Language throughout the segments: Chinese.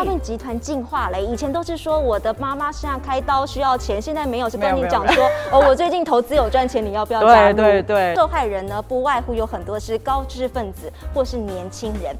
诈骗集团进化了，以前都是说我的妈妈身上开刀需要钱，现在没有，是跟你讲说哦，我最近投资有赚钱，你要不要加入？对对对，受害人呢，不外乎有很多是高知识分子或是年轻人。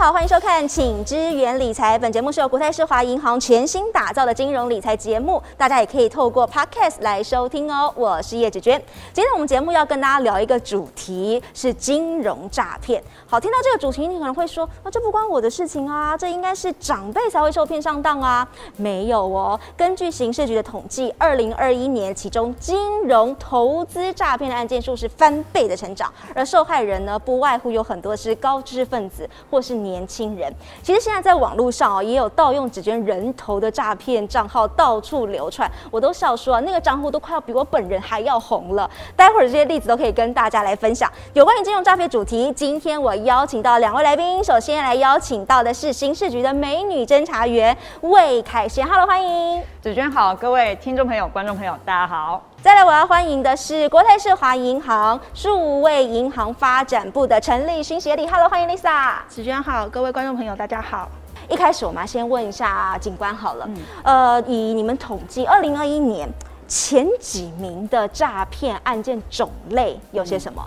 好，欢迎收看《请支援理财》。本节目是由国泰世华银行全新打造的金融理财节目，大家也可以透过 Podcast 来收听哦。我是叶芷娟，今天我们节目要跟大家聊一个主题是金融诈骗。好，听到这个主题，你可能会说，啊，这不关我的事情啊，这应该是长辈才会受骗上当啊。没有哦，根据刑事局的统计，二零二一年其中金融投资诈骗的案件数是翻倍的成长，而受害人呢，不外乎有很多是高知识分子。或是年年轻人，其实现在在网络上哦，也有盗用纸卷人头的诈骗账号到处流传，我都笑说啊，那个账户都快要比我本人还要红了。待会儿这些例子都可以跟大家来分享。有关于金融诈骗主题，今天我邀请到两位来宾，首先来邀请到的是刑事局的美女侦查员魏凯贤，Hello，欢迎纸娟好，各位听众朋友、观众朋友，大家好。再来，我要欢迎的是国泰世华银行数位银行发展部的陈立勋协理。Hello，欢迎 Lisa。子娟好，各位观众朋友，大家好。一开始我们先问一下警官好了，呃，以你们统计，二零二一年前几名的诈骗案件种类有些什么？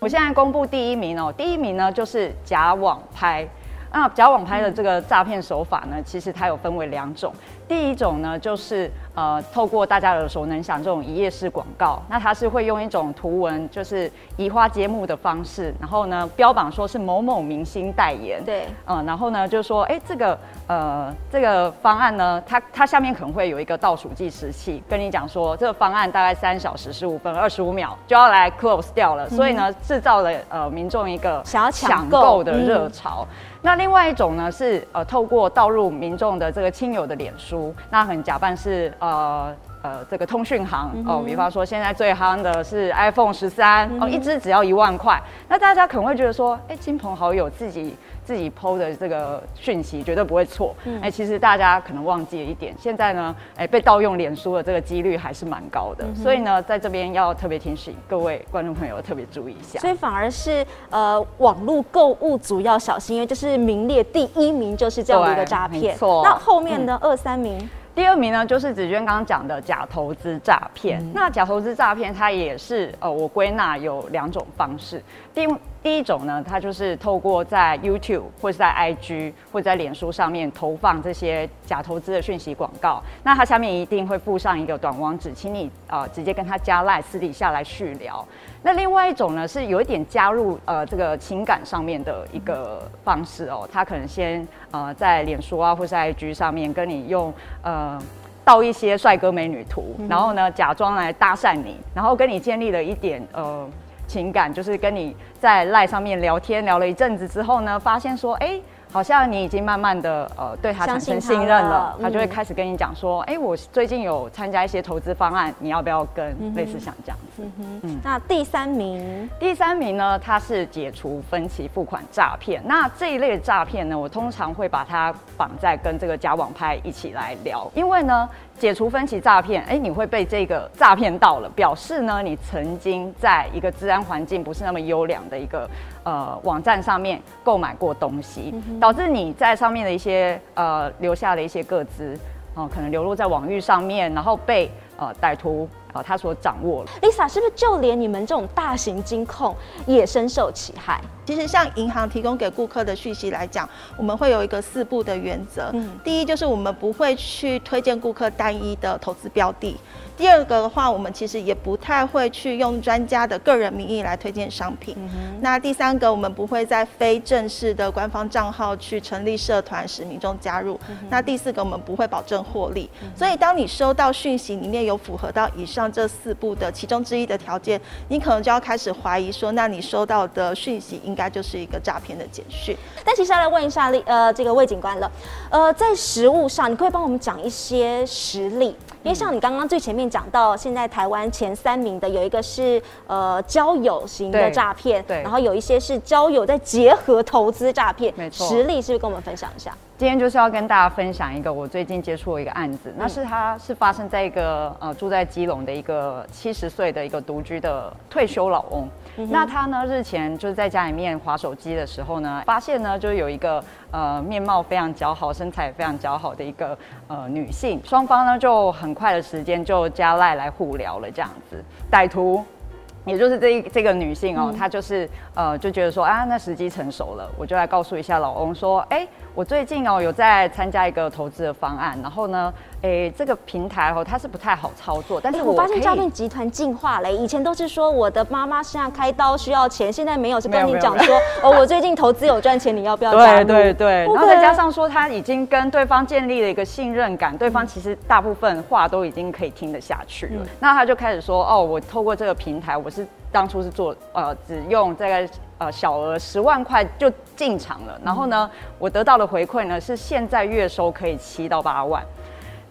我现在公布第一名哦，第一名呢就是假网拍。那假网拍的这个诈骗手法呢，其实它有分为两种。第一种呢，就是呃，透过大家耳熟能详这种一页式广告，那它是会用一种图文，就是移花接木的方式，然后呢，标榜说是某某明星代言，对，嗯，然后呢，就说，哎，这个呃，这个方案呢，它它下面可能会有一个倒数计时器，跟你讲说，这个方案大概三小时十五分二十五秒就要来 close 掉了，所以呢，制造了呃民众一个想要抢购的热潮。那另外一种呢，是呃，透过导入民众的这个亲友的脸书。那很假扮是呃呃这个通讯行。哦，比方说现在最夯的是 iPhone 十三哦，一支只要一万块。那大家可能会觉得说，哎，亲朋好友自己自己 PO 的这个讯息绝对不会错。哎，其实大家可能忘记了一点，现在呢，哎被盗用脸书的这个几率还是蛮高的。所以呢，在这边要特别提醒各位观众朋友特别注意一下。所以反而是呃网络购物族要小心，因为就是名列第一名就是这样的一个诈骗。错。那后面呢，二三名。第二名呢，就是子娟刚刚讲的假投资诈骗。那假投资诈骗，它也是呃，我归纳有两种方式。第第一种呢，它就是透过在 YouTube 或者在 IG 或者在脸书上面投放这些假投资的讯息广告。那它下面一定会附上一个短网址，请你呃直接跟他加赖，私底下来续聊。那另外一种呢，是有一点加入呃这个情感上面的一个方式哦，他可能先呃在脸书啊或是 IG 上面跟你用呃盗一些帅哥美女图，然后呢假装来搭讪你，然后跟你建立了一点呃情感，就是跟你在赖上面聊天聊了一阵子之后呢，发现说哎。好像你已经慢慢的呃对他产生信任了，他就会开始跟你讲说，哎，我最近有参加一些投资方案，你要不要跟？类似像这样子。嗯那第三名，第三名呢，它是解除分期付款诈骗。那这一类诈骗呢，我通常会把它绑在跟这个假网拍一起来聊，因为呢。解除分歧诈骗，哎，你会被这个诈骗到了，表示呢，你曾经在一个治安环境不是那么优良的一个呃网站上面购买过东西，导致你在上面的一些呃留下的一些个资哦，可能流落在网域上面，然后被呃歹徒。啊，他所掌握了，Lisa 是不是就连你们这种大型金控也深受其害？其实像银行提供给顾客的讯息来讲，我们会有一个四步的原则。嗯，第一就是我们不会去推荐顾客单一的投资标的。第二个的话，我们其实也不太会去用专家的个人名义来推荐商品。那第三个，我们不会在非正式的官方账号去成立社团使民众加入。那第四个，我们不会保证获利。所以，当你收到讯息里面有符合到以上这四步的其中之一的条件，你可能就要开始怀疑说，那你收到的讯息应该就是一个诈骗的简讯。但其实要来问一下呃这个魏警官了，呃，在实物上，你可以帮我们讲一些实例。因为像你刚刚最前面讲到，现在台湾前三名的有一个是呃交友型的诈骗，对，然后有一些是交友再结合投资诈骗，没错，实例是不是跟我们分享一下？今天就是要跟大家分享一个我最近接触的一个案子，那是他是发生在一个呃住在基隆的一个七十岁的一个独居的退休老翁。那他呢日前就是在家里面划手机的时候呢，发现呢就是有一个呃面貌非常姣好、身材非常姣好的一个呃女性，双方呢就很快的时间就加赖来互聊了这样子。歹徒。也就是这一这个女性哦，她就是呃就觉得说啊，那时机成熟了，我就来告诉一下老翁说，哎，我最近哦有在参加一个投资的方案，然后呢。诶，这个平台哦，它是不太好操作，但是我发现诈骗集团进化了。以前都是说我的妈妈身上开刀需要钱，现在没有，是跟你讲说哦，我最近投资有赚钱，你要不要？对对对，然后再加上说他已经跟对方建立了一个信任感，对方其实大部分话都已经可以听得下去了。那他就开始说哦，我透过这个平台，我是当初是做呃，只用大概呃小额十万块就进场了，然后呢，我得到的回馈呢是现在月收可以七到八万。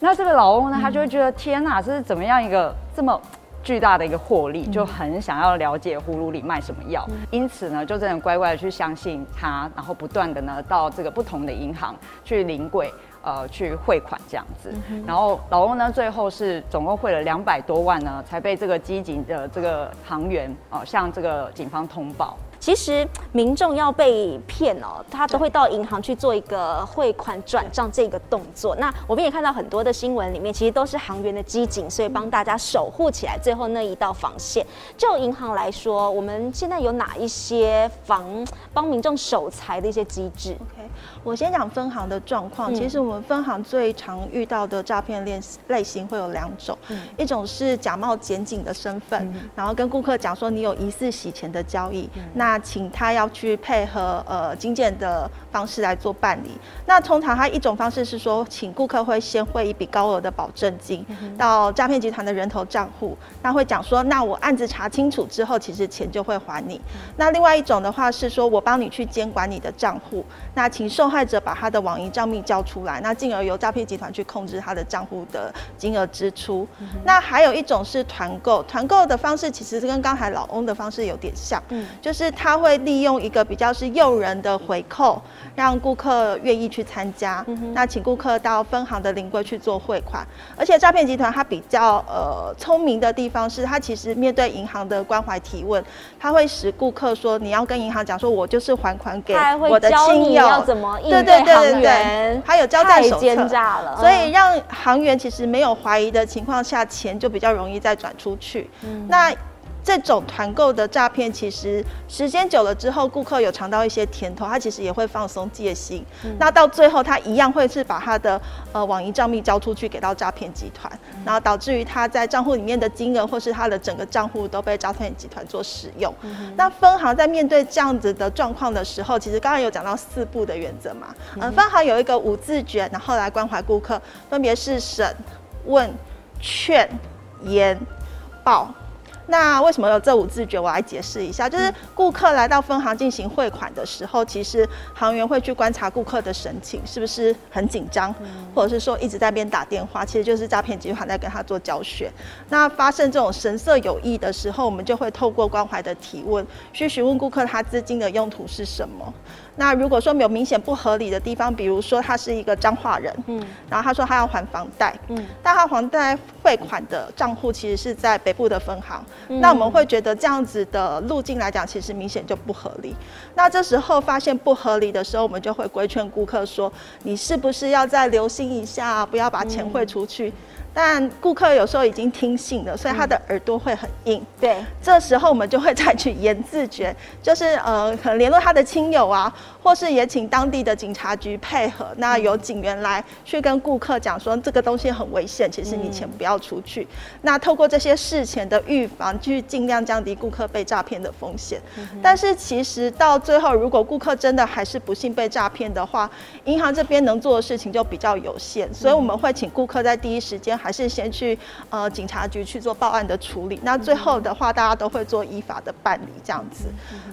那这个老翁呢，他就会觉得天哪，这是怎么样一个这么巨大的一个获利，就很想要了解葫芦里卖什么药，因此呢，就真的乖乖的去相信他，然后不断的呢到这个不同的银行去临柜，呃，去汇款这样子，然后老翁呢最后是总共汇了两百多万呢，才被这个机警的这个行员哦向这个警方通报。其实民众要被骗哦，他都会到银行去做一个汇款转账这个动作。那我们也看到很多的新闻里面，其实都是行员的机警，所以帮大家守护起来最后那一道防线。就银行来说，我们现在有哪一些防帮民众守财的一些机制？OK，我先讲分行的状况。其实我们分行最常遇到的诈骗类类型会有两种，一种是假冒检警的身份，然后跟顾客讲说你有疑似洗钱的交易，那那请他要去配合呃金建的方式来做办理。那通常他一种方式是说，请顾客会先汇一笔高额的保证金到诈骗集团的人头账户，那会讲说，那我案子查清楚之后，其实钱就会还你。那另外一种的话是说，我帮你去监管你的账户，那请受害者把他的网银账密交出来，那进而由诈骗集团去控制他的账户的金额支出。那还有一种是团购，团购的方式其实是跟刚才老翁的方式有点像，嗯，就是。他会利用一个比较是诱人的回扣，让顾客愿意去参加。那请顾客到分行的临柜去做汇款。而且诈骗集团它比较呃聪明的地方是，它其实面对银行的关怀提问，他会使顾客说你要跟银行讲说，我就是还款给我的亲友，要怎么应对行员，还有交代手册，了。所以让行员其实没有怀疑的情况下，钱就比较容易再转出去。那。这种团购的诈骗，其实时间久了之后，顾客有尝到一些甜头，他其实也会放松戒心。那到最后，他一样会是把他的呃网银账密交出去给到诈骗集团，然后导致于他在账户里面的金额或是他的整个账户都被诈骗集团做使用。那分行在面对这样子的状况的时候，其实刚刚有讲到四步的原则嘛，嗯，分行有一个五字诀，然后来关怀顾客，分别是审、问、劝、言、报。那为什么有这五字诀？我来解释一下，就是顾客来到分行进行汇款的时候，其实行员会去观察顾客的神情，是不是很紧张，或者是说一直在边打电话，其实就是诈骗集团在跟他做教学。那发生这种神色有异的时候，我们就会透过关怀的提问，去询问顾客他资金的用途是什么。那如果说没有明显不合理的地方，比如说他是一个彰化人，嗯，然后他说他要还房贷，嗯，但他房贷汇款的账户其实是在北部的分行，那我们会觉得这样子的路径来讲，其实明显就不合理。那这时候发现不合理的时候，我们就会规劝顾客说，你是不是要再留心一下，不要把钱汇出去。但顾客有时候已经听信了，所以他的耳朵会很硬。对，这时候我们就会采取严字诀，就是呃，可能联络他的亲友啊，或是也请当地的警察局配合，那有警员来去跟顾客讲说，这个东西很危险，其实你钱不要出去。那透过这些事前的预防，去尽量降低顾客被诈骗的风险。但是其实到最后，如果顾客真的还是不幸被诈骗的话，银行这边能做的事情就比较有限，所以我们会请顾客在第一时间。还是先去呃警察局去做报案的处理，那最后的话大家都会做依法的办理这样子。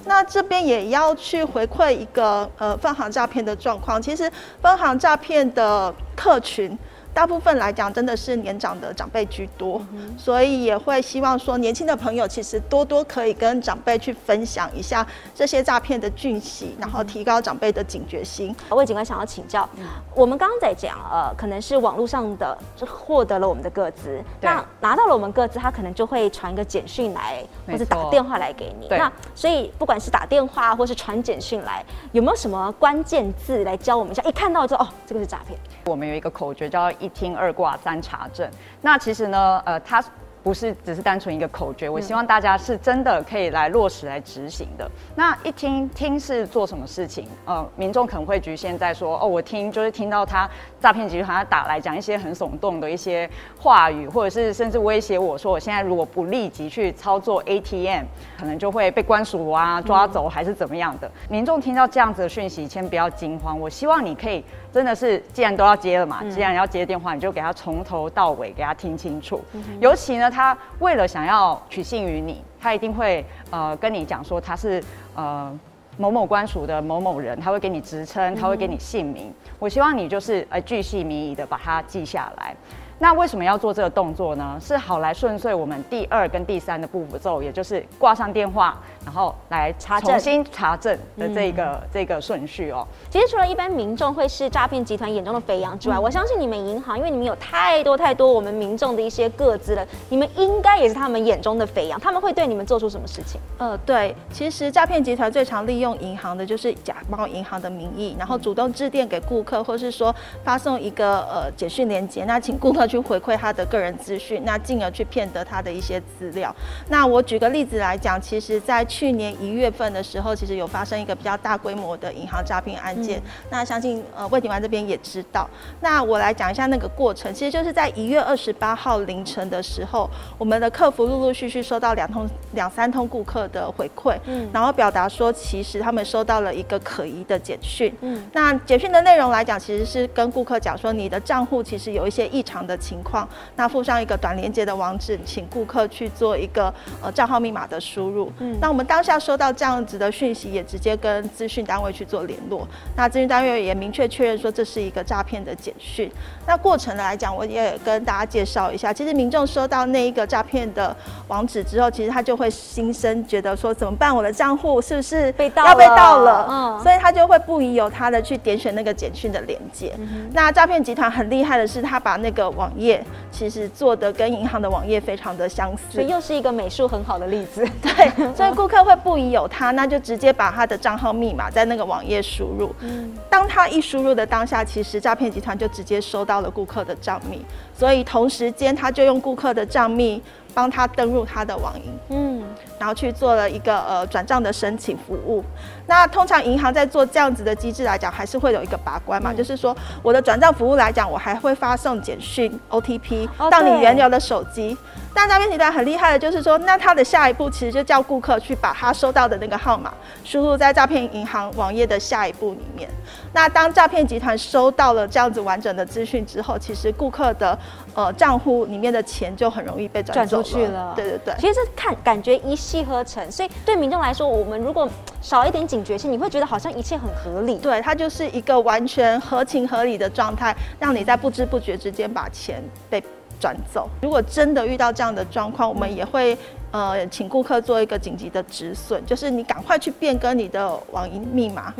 那这边也要去回馈一个呃分行诈骗的状况，其实分行诈骗的客群。大部分来讲真的是年长的长辈居多，所以也会希望说年轻的朋友其实多多可以跟长辈去分享一下这些诈骗的讯息，然后提高长辈的警觉心。魏警官想要请教，我们刚刚在讲，呃，可能是网络上的就获得了我们的个资，那拿到了我们个资，他可能就会传一个简讯来，或者打电话来给你。那所以不管是打电话或是传简讯来，有没有什么关键字来教我们一下？一看到就哦，这个是诈骗。我们有一个口诀叫“一听二卦三查证”。那其实呢，呃，他。不是只是单纯一个口诀，我希望大家是真的可以来落实来执行的。那一听听是做什么事情？呃，民众可能会局限在说，哦，我听就是听到他诈骗集团打来讲一些很耸动的一些话语，或者是甚至威胁我说，我现在如果不立即去操作 ATM，可能就会被关署啊、抓走还是怎么样的。民众听到这样子的讯息，先不要惊慌。我希望你可以真的是，既然都要接了嘛，既然要接电话，你就给他从头到尾给他听清楚，尤其呢。他为了想要取信于你，他一定会呃跟你讲说他是呃某某官署的某某人，他会给你职称，他会给你姓名。我希望你就是呃巨细靡遗的把它记下来。那为什么要做这个动作呢？是好来顺遂我们第二跟第三的步骤，也就是挂上电话。然后来查重新查证的这个这个顺序哦。其实除了一般民众会是诈骗集团眼中的肥羊之外，我相信你们银行，因为你们有太多太多我们民众的一些个资了，你们应该也是他们眼中的肥羊。他们会对你们做出什么事情？呃，对，其实诈骗集团最常利用银行的就是假冒银行的名义，然后主动致电给顾客，或是说发送一个呃简讯链接，那请顾客去回馈他的个人资讯，那进而去骗得他的一些资料。那我举个例子来讲，其实在去年一月份的时候，其实有发生一个比较大规模的银行诈骗案件。那相信呃魏警官这边也知道。那我来讲一下那个过程，其实就是在一月二十八号凌晨的时候，我们的客服陆陆续续收到两通、两三通顾客的回馈，嗯，然后表达说其实他们收到了一个可疑的简讯。嗯，那简讯的内容来讲，其实是跟顾客讲说你的账户其实有一些异常的情况，那附上一个短连接的网址，请顾客去做一个呃账号密码的输入。嗯，那我们当下。收到这样子的讯息，也直接跟资讯单位去做联络。那资讯单位也明确确认说这是一个诈骗的简讯。那过程来讲，我也跟大家介绍一下。其实民众收到那一个诈骗的网址之后，其实他就会心生觉得说怎么办？我的账户是不是被盗要被盗了？嗯，所以他就会不疑有他的去点选那个简讯的连接。那诈骗集团很厉害的是，他把那个网页其实做的跟银行的网页非常的相似。所以又是一个美术很好的例子。对，所以顾 客会不疑。有他，那就直接把他的账号密码在那个网页输入。嗯，当他一输入的当下，其实诈骗集团就直接收到了顾客的账密，所以同时间他就用顾客的账密帮他登入他的网银。嗯。然后去做了一个呃转账的申请服务。那通常银行在做这样子的机制来讲，还是会有一个把关嘛，就是说我的转账服务来讲，我还会发送简讯 OTP 到你原有的手机。但诈骗集团很厉害的，就是说，那他的下一步其实就叫顾客去把他收到的那个号码输入在诈骗银行网页的下一步里面。那当诈骗集团收到了这样子完整的资讯之后，其实顾客的呃账户里面的钱就很容易被转出去了。对对对，其实看感觉一。气呵成，所以对民众来说，我们如果少一点警觉性，你会觉得好像一切很合理。对，它就是一个完全合情合理的状态，让你在不知不觉之间把钱被转走。如果真的遇到这样的状况，我们也会。呃，请顾客做一个紧急的止损，就是你赶快去变更你的网银密码，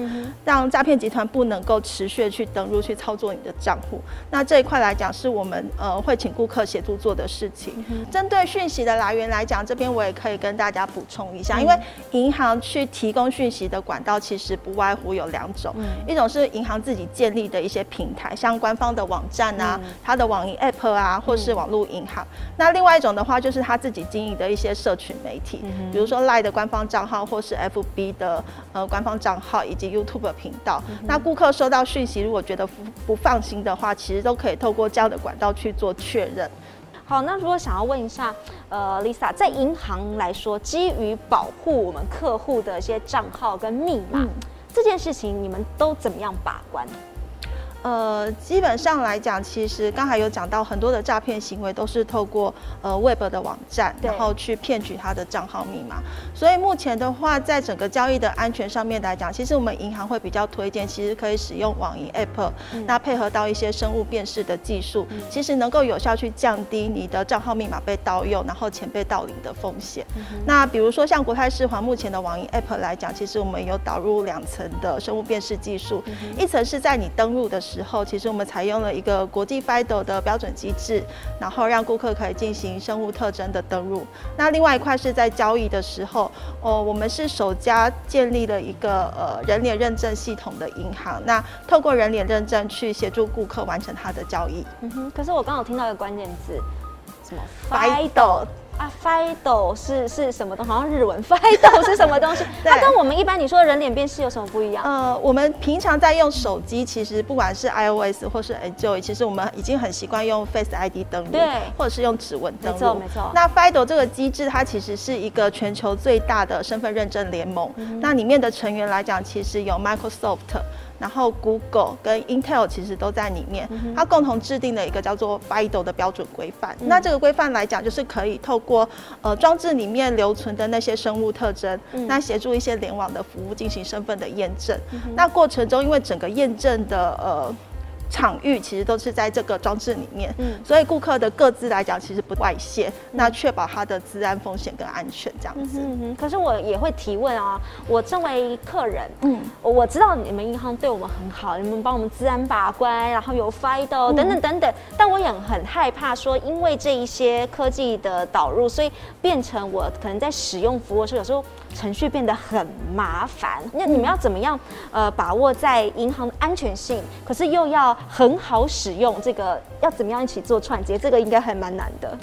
让诈骗集团不能够持续去登录去操作你的账户。那这一块来讲，是我们呃会请顾客协助做的事情。针对讯息的来源来讲，这边我也可以跟大家补充一下，因为银行去提供讯息的管道其实不外乎有两种，一种是银行自己建立的一些平台，像官方的网站啊，它的网银 App 啊，或是网络银行。那另外一种的话，就是他自己经营的一些。社群媒体，比如说 Line 的官方账号，或是 FB 的呃官方账号，以及 YouTube 频道。那顾客收到讯息，如果觉得不不放心的话，其实都可以透过这样的管道去做确认。好，那如果想要问一下，呃，Lisa，在银行来说，基于保护我们客户的一些账号跟密码这件事情，你们都怎么样把关？呃，基本上来讲，其实刚才有讲到很多的诈骗行为都是透过呃 Web 的网站，然后去骗取他的账号密码。所以目前的话，在整个交易的安全上面来讲，其实我们银行会比较推荐，其实可以使用网银 App，那配合到一些生物辨识的技术，其实能够有效去降低你的账号密码被盗用，然后钱被盗领的风险。那比如说像国泰世华目前的网银 App 来讲，其实我们有导入两层的生物辨识技术，一层是在你登录的时候，其实我们采用了一个国际 FIDO 的标准机制，然后让顾客可以进行生物特征的登录。那另外一块是在交易的时候，哦，我们是首家建立了一个呃人脸认证系统的银行，那透过人脸认证去协助顾客完成他的交易。嗯哼，可是我刚好听到一个关键字，什么 FIDO。啊，FIDO 是是什么东西？好像日文，FIDO 是什么东西？它跟我们一般你说的人脸辨识有什么不一样？呃，我们平常在用手机，其实不管是 iOS 或是 Android，其实我们已经很习惯用 Face ID 登录，对，或者是用指纹登录。没错，没错。那 FIDO 这个机制，它其实是一个全球最大的身份认证联盟。那里面的成员来讲，其实有 Microsoft。然后，Google 跟 Intel 其实都在里面，它共同制定了一个叫做 FIDO 的标准规范。那这个规范来讲，就是可以透过呃装置里面留存的那些生物特征，那协助一些联网的服务进行身份的验证。那过程中，因为整个验证的呃。场域其实都是在这个装置里面，嗯，所以顾客的各自来讲其实不外泄，那确保他的治安风险跟安全这样子。嗯可是我也会提问啊，我身为客人，嗯，我知道你们银行对我们很好，你们帮我们治安把关，然后有 FIDO 等等等等，但我也很害怕说，因为这一些科技的导入，所以变成我可能在使用服务的时候，有时候。程序变得很麻烦，那你们要怎么样呃把握在银行的安全性，可是又要很好使用这个，要怎么样一起做串接，这个应该还蛮难的。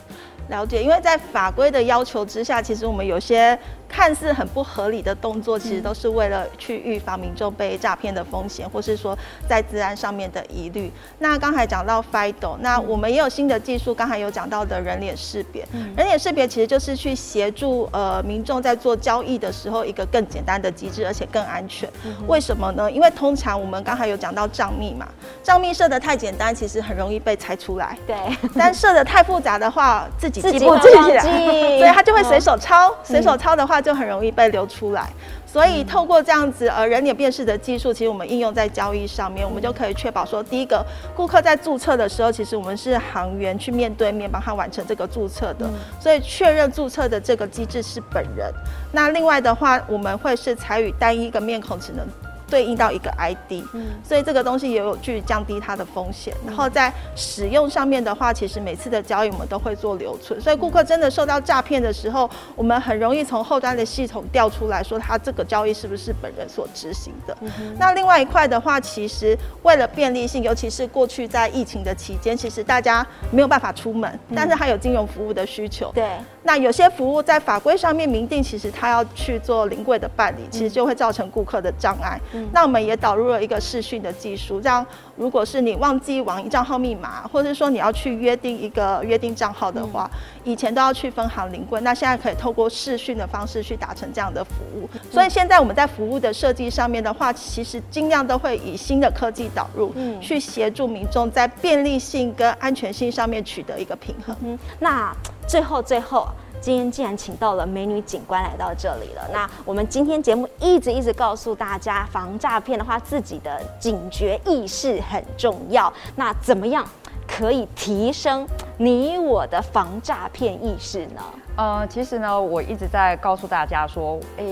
了解，因为在法规的要求之下，其实我们有些。看似很不合理的动作，其实都是为了去预防民众被诈骗的风险，或是说在治安上面的疑虑。那刚才讲到 FIDO，那我们也有新的技术，刚才有讲到的人脸识别。人脸识别其实就是去协助呃民众在做交易的时候一个更简单的机制，而且更安全。为什么呢？因为通常我们刚才有讲到账密嘛，账密设的太简单，其实很容易被猜出来。对，但设的太复杂的话，自己记不记来，所以他就会随手抄，随手抄的话。就很容易被流出来，所以透过这样子呃人脸辨识的技术，其实我们应用在交易上面，我们就可以确保说，第一个顾客在注册的时候，其实我们是行员去面对面帮他完成这个注册的，所以确认注册的这个机制是本人。那另外的话，我们会是采取单一个面孔只能。对应到一个 ID，嗯，所以这个东西也有去降低它的风险。然后在使用上面的话，其实每次的交易我们都会做留存，所以顾客真的受到诈骗的时候，我们很容易从后端的系统调出来说他这个交易是不是本人所执行的。那另外一块的话，其实为了便利性，尤其是过去在疫情的期间，其实大家没有办法出门，但是还有金融服务的需求。对。那有些服务在法规上面明定，其实他要去做临柜的办理，其实就会造成顾客的障碍。那我们也导入了一个视讯的技术，这样如果是你忘记网银账号密码，或者是说你要去约定一个约定账号的话，以前都要去分行领柜，那现在可以透过视讯的方式去达成这样的服务。所以现在我们在服务的设计上面的话，其实尽量都会以新的科技导入，去协助民众在便利性跟安全性上面取得一个平衡。那最后最后。今天既然请到了美女警官来到这里了，那我们今天节目一直一直告诉大家，防诈骗的话，自己的警觉意识很重要。那怎么样可以提升你我的防诈骗意识呢？呃，其实呢，我一直在告诉大家说，哎，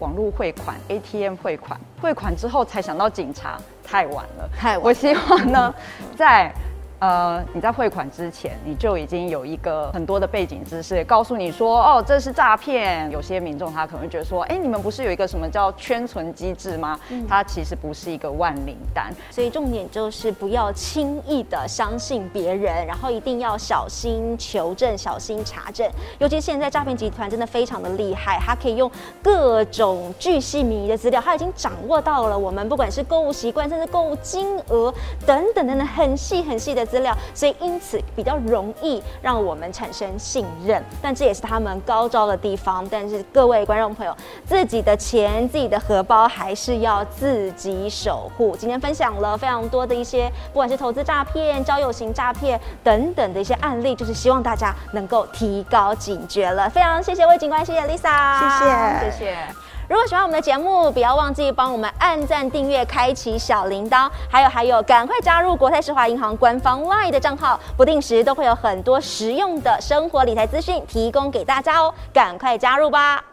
网络汇款、ATM 汇款，汇款之后才想到警察，太晚了。太晚。我希望呢，在呃，你在汇款之前，你就已经有一个很多的背景知识，告诉你说，哦，这是诈骗。有些民众他可能会觉得说，哎，你们不是有一个什么叫圈存机制吗？它其实不是一个万灵丹，所以重点就是不要轻易的相信别人，然后一定要小心求证、小心查证。尤其现在诈骗集团真的非常的厉害，它可以用各种巨细靡遗的资料，它已经掌握到了我们不管是购物习惯，甚至购物金额等等等等很细很细的。资料，所以因此比较容易让我们产生信任。但这也是他们高招的地方。但是各位观众朋友，自己的钱、自己的荷包还是要自己守护。今天分享了非常多的一些，不管是投资诈骗、交友型诈骗等等的一些案例，就是希望大家能够提高警觉了。非常谢谢魏警官，谢谢 Lisa，谢谢谢谢。如果喜欢我们的节目，不要忘记帮我们按赞、订阅、开启小铃铛，还有还有，赶快加入国泰世华银行官方 Y 的账号，不定时都会有很多实用的生活理财资讯提供给大家哦，赶快加入吧！